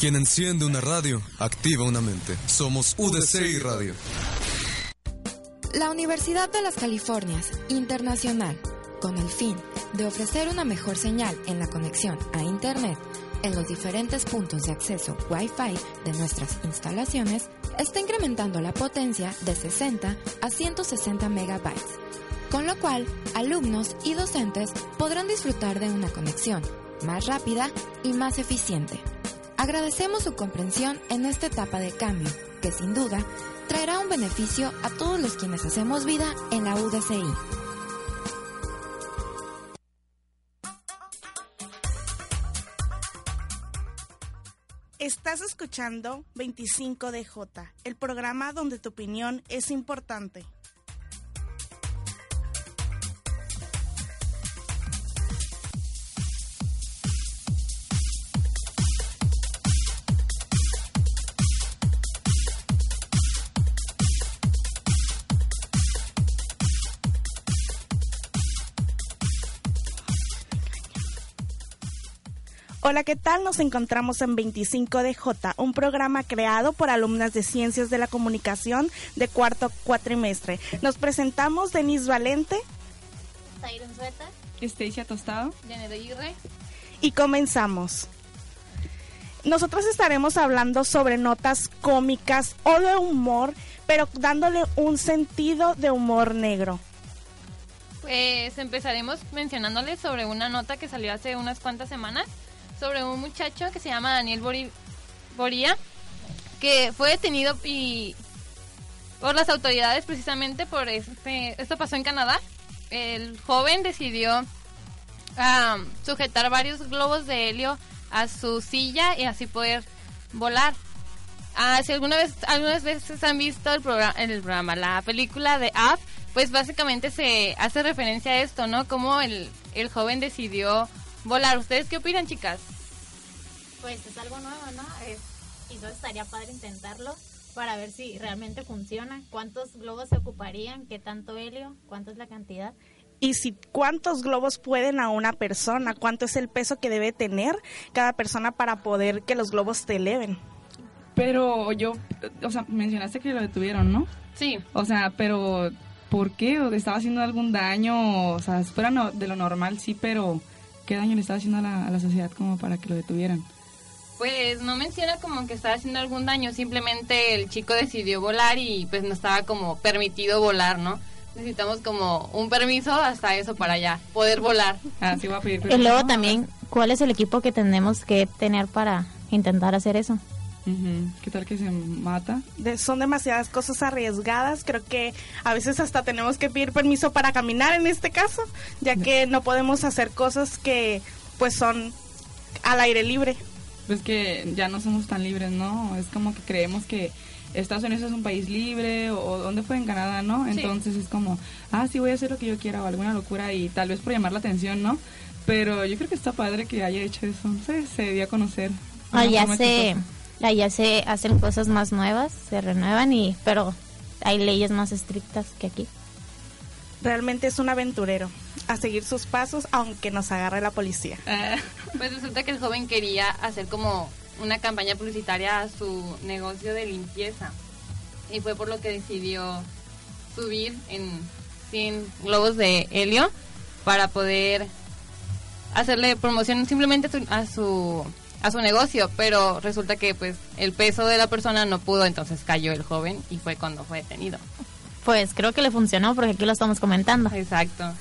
Quien enciende una radio, activa una mente. Somos UDCI Radio. La Universidad de las Californias Internacional, con el fin de ofrecer una mejor señal en la conexión a Internet en los diferentes puntos de acceso Wi-Fi de nuestras instalaciones, está incrementando la potencia de 60 a 160 megabytes, con lo cual alumnos y docentes podrán disfrutar de una conexión más rápida y más eficiente. Agradecemos su comprensión en esta etapa de cambio, que sin duda traerá un beneficio a todos los quienes hacemos vida en la UDCI. Estás escuchando 25DJ, el programa donde tu opinión es importante. Hola, ¿qué tal? Nos encontramos en 25DJ, un programa creado por alumnas de Ciencias de la Comunicación de cuarto cuatrimestre. Nos presentamos Denise Valente. Tyron Sueta. Estesia Tostado. Janet Aguirre. Y comenzamos. Nosotros estaremos hablando sobre notas cómicas o de humor, pero dándole un sentido de humor negro. Pues empezaremos mencionándoles sobre una nota que salió hace unas cuantas semanas sobre un muchacho que se llama Daniel Bori Boría, que fue detenido y por las autoridades precisamente por este, esto pasó en Canadá. El joven decidió um, sujetar varios globos de helio a su silla y así poder volar. Ah, si alguna vez, algunas veces han visto el programa, el programa, la película de Up, pues básicamente se hace referencia a esto, ¿no? Como el, el joven decidió volar. ¿Ustedes qué opinan, chicas? Pues es algo nuevo, ¿no? Es, quizás estaría padre intentarlo para ver si realmente funciona. ¿Cuántos globos se ocuparían? ¿Qué tanto helio? ¿Cuánto es la cantidad? y si cuántos globos pueden a una persona, cuánto es el peso que debe tener cada persona para poder que los globos te eleven. Pero yo, o sea, mencionaste que lo detuvieron, ¿no? Sí. O sea, pero ¿por qué? ¿O ¿Estaba haciendo algún daño? O sea, fuera no, de lo normal, sí, pero ¿qué daño le estaba haciendo a la, a la sociedad como para que lo detuvieran? Pues no menciona como que estaba haciendo algún daño, simplemente el chico decidió volar y pues no estaba como permitido volar, ¿no? Necesitamos como un permiso hasta eso para ya poder volar. Ah, sí, voy a pedir Y permiso. luego también, ¿cuál es el equipo que tenemos que tener para intentar hacer eso? ¿Qué tal que se mata? De- son demasiadas cosas arriesgadas, creo que a veces hasta tenemos que pedir permiso para caminar en este caso, ya que no podemos hacer cosas que pues son al aire libre. Pues que ya no somos tan libres, ¿no? Es como que creemos que Estados Unidos es un país libre o, o ¿dónde fue en Canadá, ¿no? Sí. Entonces es como, ah, sí voy a hacer lo que yo quiera o alguna locura y tal vez por llamar la atención, ¿no? Pero yo creo que está padre que haya hecho eso, no sé, se dio a conocer. Allá forma se, chistosa. Allá se hacen cosas más nuevas, se renuevan y, pero hay leyes más estrictas que aquí. Realmente es un aventurero a seguir sus pasos aunque nos agarre la policía. Ah, Pues resulta que el joven quería hacer como una campaña publicitaria a su negocio de limpieza. Y fue por lo que decidió subir en 100 globos de helio para poder hacerle promoción simplemente a su, a su negocio, pero resulta que pues el peso de la persona no pudo, entonces cayó el joven y fue cuando fue detenido. Pues creo que le funcionó porque aquí lo estamos comentando. Exacto.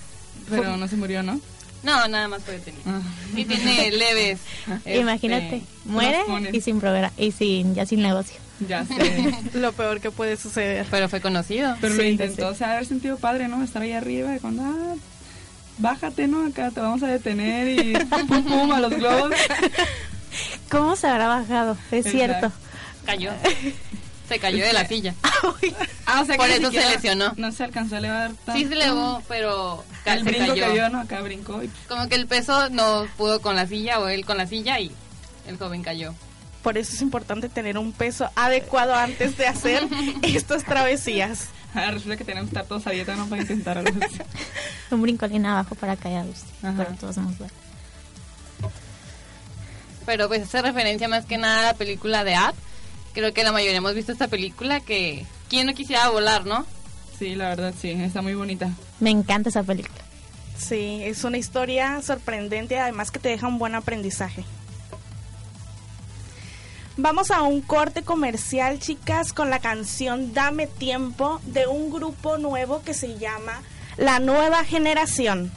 pero no se murió, ¿no? No, nada más fue detenido. Ah. Y tiene leves. este, Imagínate, muere y sin programa y sin ya sin negocio. Ya sé. Lo peor que puede suceder. Pero fue conocido. Pero lo intentó, sí. o sea, haber sentido padre, ¿no? Estar ahí arriba y cuando, ah, bájate, ¿no? Acá te vamos a detener y pum, pum, a los globos. ¿Cómo se habrá bajado? Es Exacto. cierto. Cayó. Se cayó de la silla. Ah, o sea que Por eso se lesionó. No se alcanzó a elevar tanto. Sí se elevó, pero El se brinco cayó. dio, ¿no? Acá brincó y Como que el peso no pudo con la silla o él con la silla y el joven cayó. Por eso es importante tener un peso adecuado antes de hacer estas travesías. ah, resulta que tenemos que estar todos a dieta, ¿no? Para intentar algo así. Un brincolín abajo para callados. Ajá. Pero todos nos. Pero pues hace referencia más que nada a la película de Up. Creo que la mayoría hemos visto esta película que... ¿Quién no quisiera volar, no? Sí, la verdad, sí, está muy bonita. Me encanta esa película. Sí, es una historia sorprendente, además que te deja un buen aprendizaje. Vamos a un corte comercial, chicas, con la canción Dame Tiempo de un grupo nuevo que se llama La Nueva Generación.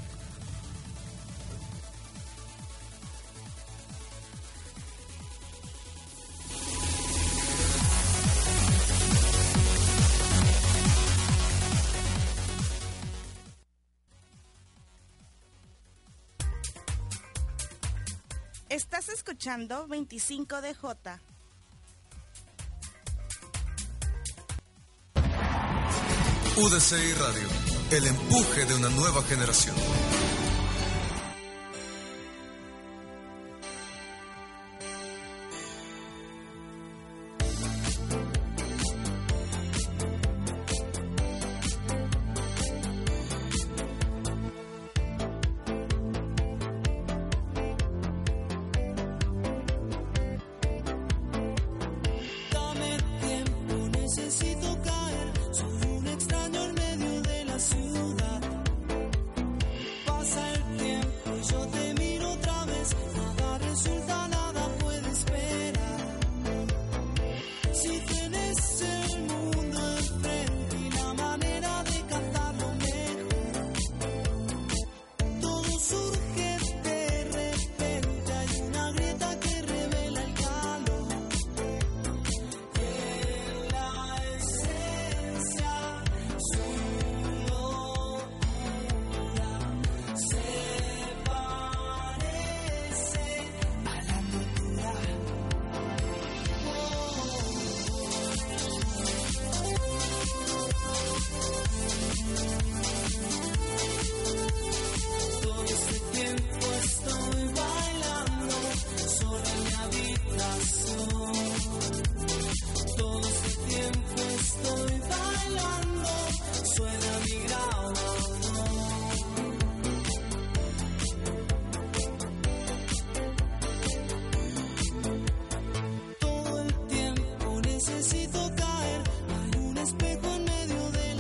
Escuchando 25DJ. UDCI Radio, el empuje de una nueva generación.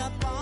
not on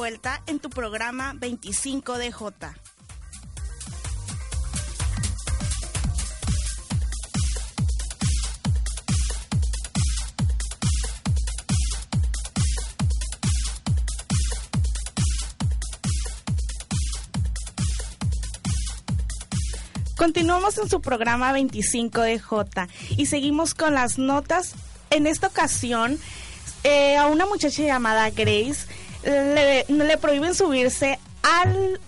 vuelta en tu programa 25 de J. Continuamos en su programa 25 de J y seguimos con las notas. En esta ocasión, eh, a una muchacha llamada Grace le, le prohíben subirse al,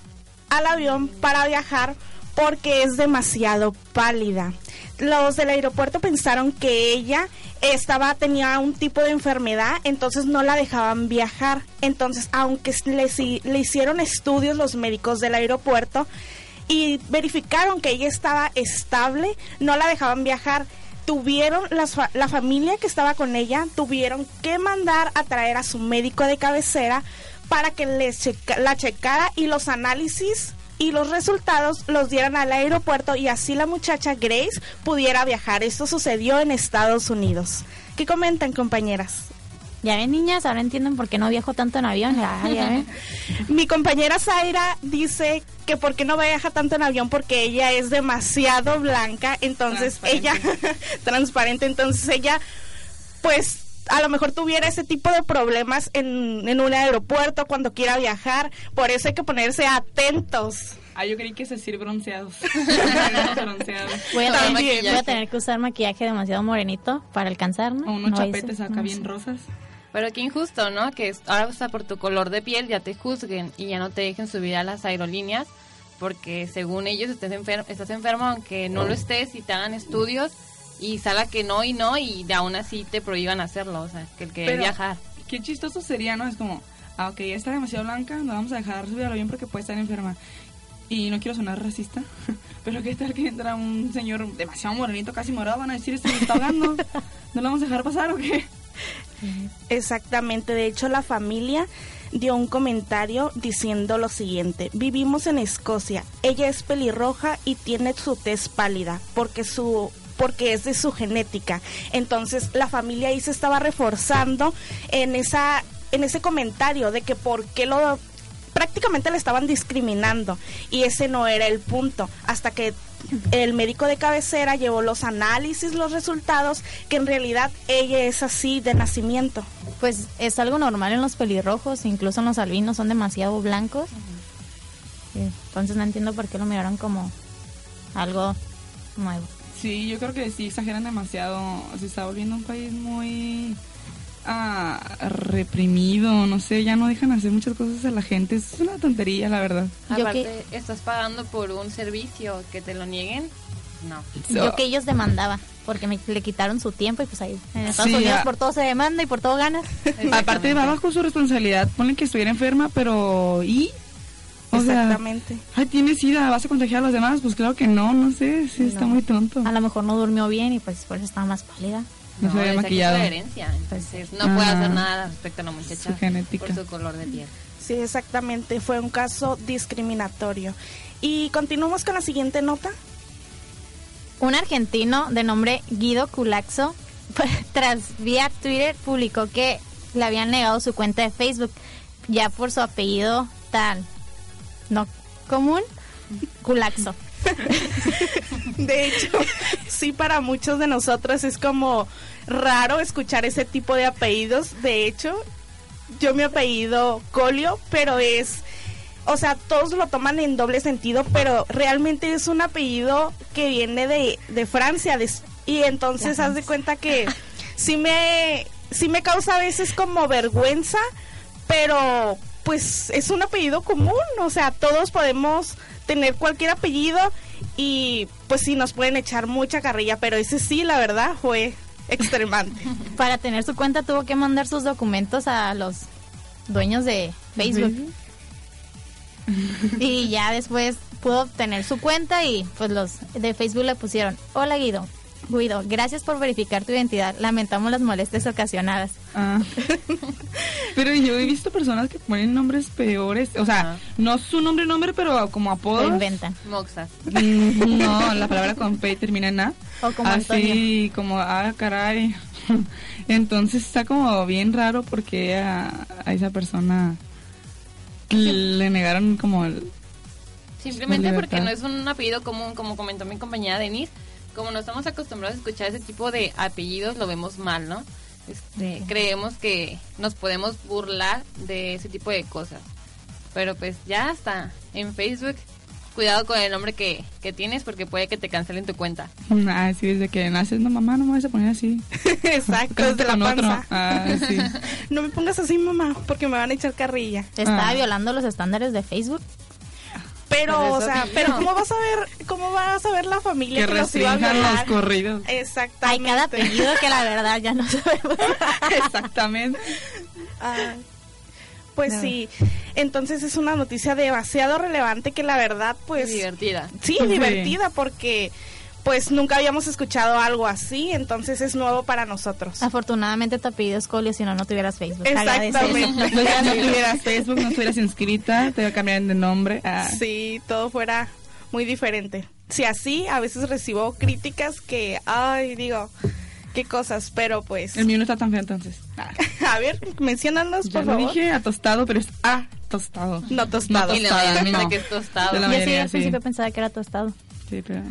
al avión para viajar porque es demasiado pálida. Los del aeropuerto pensaron que ella estaba tenía un tipo de enfermedad, entonces no la dejaban viajar. Entonces, aunque le, le hicieron estudios los médicos del aeropuerto y verificaron que ella estaba estable, no la dejaban viajar tuvieron las la familia que estaba con ella tuvieron que mandar a traer a su médico de cabecera para que le checa- la checara y los análisis y los resultados los dieran al aeropuerto y así la muchacha Grace pudiera viajar. Esto sucedió en Estados Unidos. ¿Qué comentan, compañeras? Ya ven, niñas, ahora entienden por qué no viajo tanto en avión. Ya, ya ven. Mi compañera Zaira dice que por qué no viaja tanto en avión porque ella es demasiado blanca, entonces ella transparente, entonces ella pues a lo mejor tuviera ese tipo de problemas en, en un aeropuerto cuando quiera viajar, por eso hay que ponerse atentos. Ah, yo creí que es decir bronceados. bronceados. Voy a, También. tener, voy a tener que usar maquillaje demasiado morenito para alcanzar, ¿no? O unos No chapetes acá no bien sé. rosas. Pero qué injusto, ¿no? Que ahora hasta por tu color de piel ya te juzguen y ya no te dejen subir a las aerolíneas porque según ellos estés enfer- estás enfermo aunque no lo estés y te hagan estudios y salga que no y no y aún así te prohíban hacerlo, o sea, que el que viajar. Qué chistoso sería, ¿no? Es como, ah, ok, ella está demasiado blanca, no vamos a dejar subir al avión porque puede estar enferma. Y no quiero sonar racista, pero qué tal que entra un señor demasiado morenito, casi morado, van a decir, este me está ahogando. ¿No lo vamos a dejar pasar o qué? Exactamente, de hecho la familia dio un comentario diciendo lo siguiente, vivimos en Escocia, ella es pelirroja y tiene su tez pálida porque su porque es de su genética. Entonces, la familia ahí se estaba reforzando en esa en ese comentario de que por qué lo prácticamente le estaban discriminando y ese no era el punto hasta que el médico de cabecera llevó los análisis, los resultados, que en realidad ella es así de nacimiento. Pues es algo normal en los pelirrojos, incluso en los albinos son demasiado blancos. Entonces no entiendo por qué lo miraron como algo nuevo. Sí, yo creo que sí exageran demasiado. Se está volviendo un país muy ah, reprimido, no sé, ya no dejan hacer muchas cosas a la gente. Es una tontería, la verdad. Aparte, estás pagando por un servicio que te lo nieguen. No. Yo que ellos demandaba, porque me, le quitaron su tiempo y pues ahí en Estados Sí, Unidos ah. por todo se demanda y por todo ganas. Aparte va bajo su responsabilidad. Ponle que estuviera enferma, pero ¿y? O sea, Exactamente. ay, tienes sida, ¿vas a contagiar a los demás? Pues claro que no, no sé, sí, está muy tonto. A lo mejor no durmió bien y pues por eso estaba más pálida. No se había maquillado. su herencia, entonces no puede Ah. hacer nada respecto a la muchacha Su genética. por su color de piel. Sí, exactamente, fue un caso discriminatorio. Y continuamos con la siguiente nota. Un argentino de nombre Guido Culaxo, tras vía Twitter, publicó que le habían negado su cuenta de Facebook ya por su apellido tan no común, Culaxo. De hecho, sí, para muchos de nosotros es como raro escuchar ese tipo de apellidos. De hecho, yo mi apellido Colio, pero es, o sea, todos lo toman en doble sentido, pero realmente es un apellido que viene de, de Francia. de- y entonces haz de cuenta que sí me, sí me causa a veces como vergüenza, pero pues es un apellido común, o sea, todos podemos tener cualquier apellido y pues sí nos pueden echar mucha carrilla, pero ese sí, la verdad, fue extremante. Para tener su cuenta tuvo que mandar sus documentos a los dueños de Facebook. Y ya después pudo obtener su cuenta y pues los de Facebook le pusieron, hola Guido, Guido, gracias por verificar tu identidad, lamentamos las molestias ocasionadas. Ah. Pero yo he visto personas que ponen nombres peores, o sea, no su nombre nombre, pero como apodos. Lo inventan. Moxas. Mm, No, la palabra con P termina en A. O como Así como, ah, caray. Entonces está como bien raro porque a, a esa persona le negaron como el... Simplemente porque no es un apellido común, como comentó mi compañera Denise. Como no estamos acostumbrados a escuchar ese tipo de apellidos, lo vemos mal, ¿no? Este, Creemos que nos podemos burlar de ese tipo de cosas. Pero pues ya está en Facebook. Cuidado con el nombre que, que tienes porque puede que te cancelen tu cuenta. Ah, sí, desde que naces, no mamá, no me vas a poner así. Exacto, desde la panza. Ah, sí. No me pongas así, mamá, porque me van a echar carrilla. Estaba Ah. violando los estándares de Facebook. Pero, o sea, pero ¿cómo vas a ver, cómo vas a ver la familia Que que, los iba a los corridos. Hay Exactamente. cada apellido que la verdad ya no sabemos. Exactamente. Ah, pues sí, entonces es una noticia demasiado relevante que la verdad, pues... Divertida. Sí, Sí. divertida porque pues nunca habíamos escuchado algo así, entonces es nuevo para nosotros. Afortunadamente tu apellido es Colio, si no, no tuvieras Facebook. Exactamente. No, no tuvieras Facebook, no estuvieras inscrita, te voy a cambiar de nombre. Ah, Sí, todo fuera muy diferente. Si así, a veces recibo críticas que, ay, digo, qué cosas, pero pues... El mío no está tan feo entonces. Ah, A ver, menciónanos, por lo favor. dije a tostado, pero es a tostado. No tostado. Y la Tostada, mayoría piensa no. que es tostado. De la Yo sí mayoría, al sí. principio pensaba que era tostado. Sí, pero...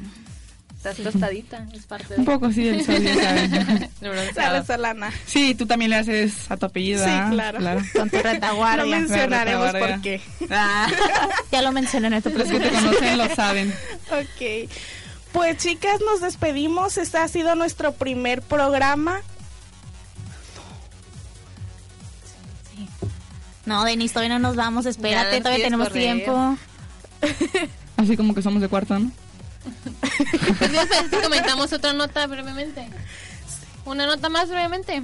Estás tostadita, es parte de... Un poco sí, el sodio, ¿sabes? de bronceado. Sale Solana. Sí, tú también le haces a tu apellido. Sí, ¿ah? claro. Con tu retaguardia. No mencionaremos por qué. Ah, Ya lo mencioné en este los que te conocen lo saben. Ok. Pues chicas, nos despedimos. Este ha sido nuestro primer programa. No, Denis, todavía no nos vamos. Espérate, todavía tenemos correr. tiempo. Así como que somos de cuarto, ¿no? Pues comentamos otra nota brevemente. Una nota más brevemente.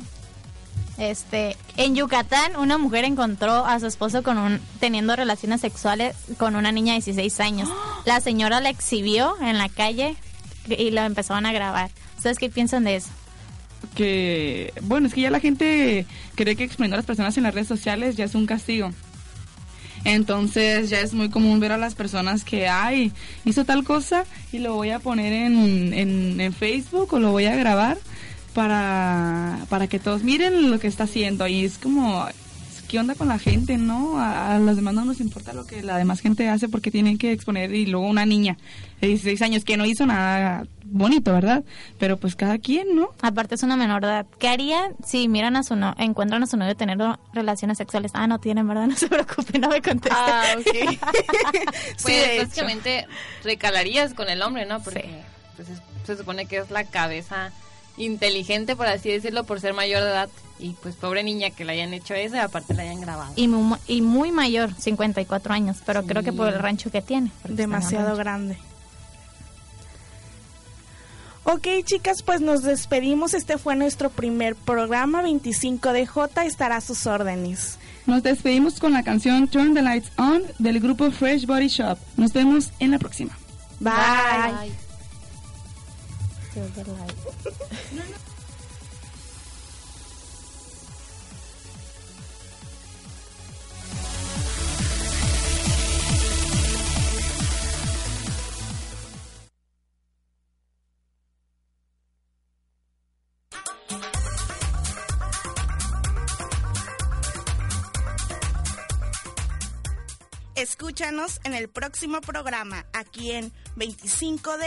Este, en Yucatán, una mujer encontró a su esposo con un teniendo relaciones sexuales con una niña de 16 años. La señora la exhibió en la calle y la empezaron a grabar. ¿Ustedes qué piensan de eso? que, bueno, es que ya la gente cree que exponiendo a las personas en las redes sociales ya es un castigo. Entonces ya es muy común ver a las personas que, ay, hizo tal cosa y lo voy a poner en, en, Facebook o lo voy a grabar para, para que todos miren lo que está haciendo. Y es como, ¿qué onda con la gente, no? A, a los demás no nos importa lo que la demás gente hace porque tienen que exponer y luego una niña de 16 años que no hizo nada bonito, ¿verdad? Pero pues cada quien, ¿no? Aparte es una menor de edad. ¿Qué harían si miran a su no encuentran a su novio teniendo relaciones sexuales? Ah, no tienen, ¿verdad? No se preocupen, no me contesten. Ah, ok. sí, Pues básicamente recalarías con el hombre, ¿no? Porque pues, es- se supone que es la cabeza inteligente, por así decirlo, por ser mayor de edad. Y pues pobre niña que le hayan hecho eso y aparte la hayan grabado. Y muy, y muy mayor, 54 años, pero creo que por el rancho que tiene. Demasiado grande. Ok, chicas, pues nos despedimos. Este fue nuestro primer programa. 25 de J estará a sus órdenes. Nos despedimos con la canción Turn the Lights On del grupo Fresh Body Shop. Nos vemos en la próxima. Bye. Escúchanos en el próximo programa, aquí en 25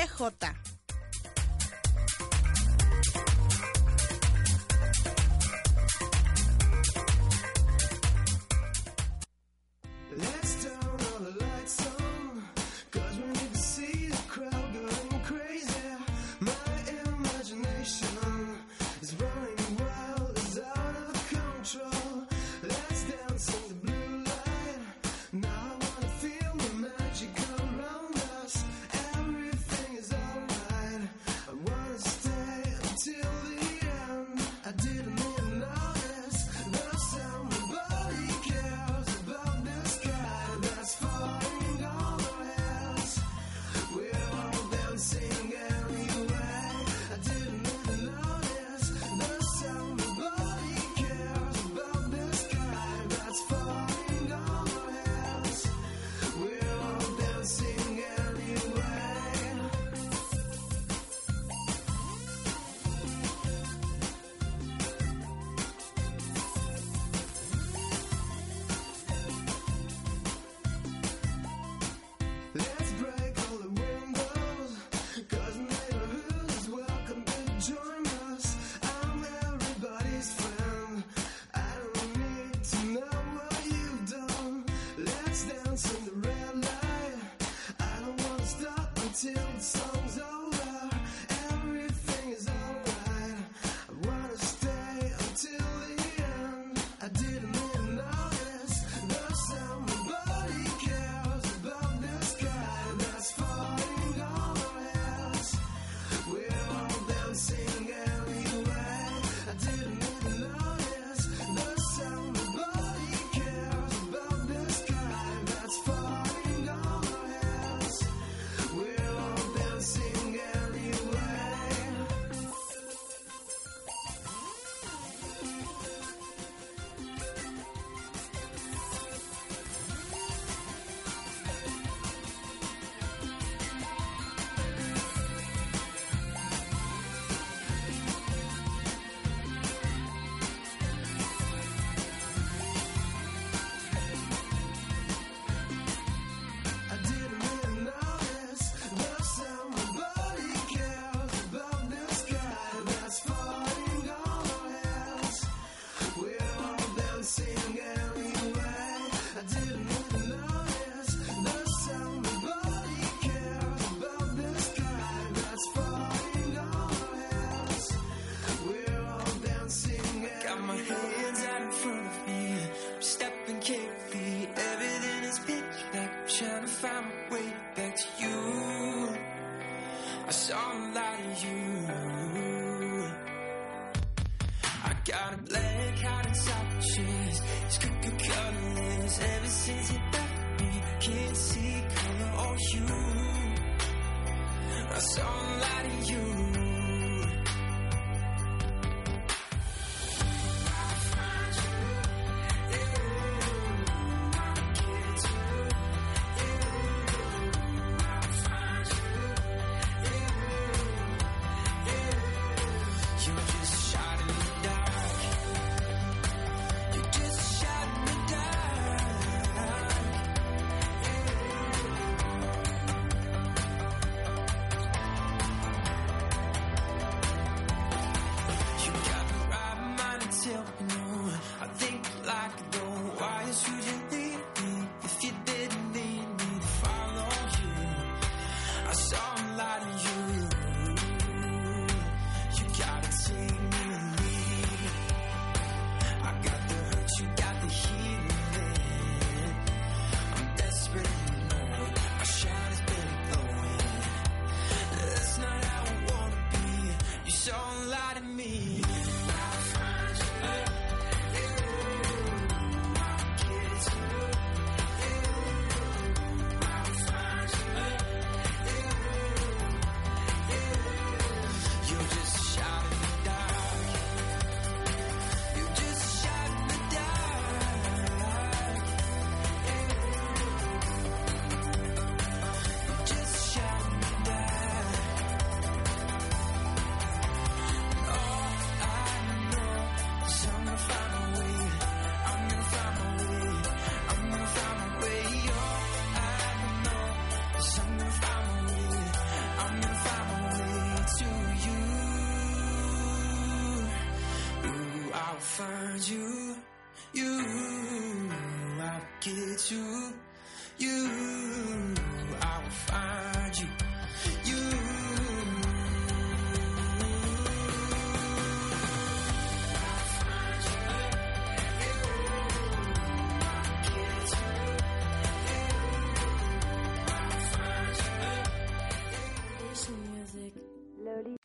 Find you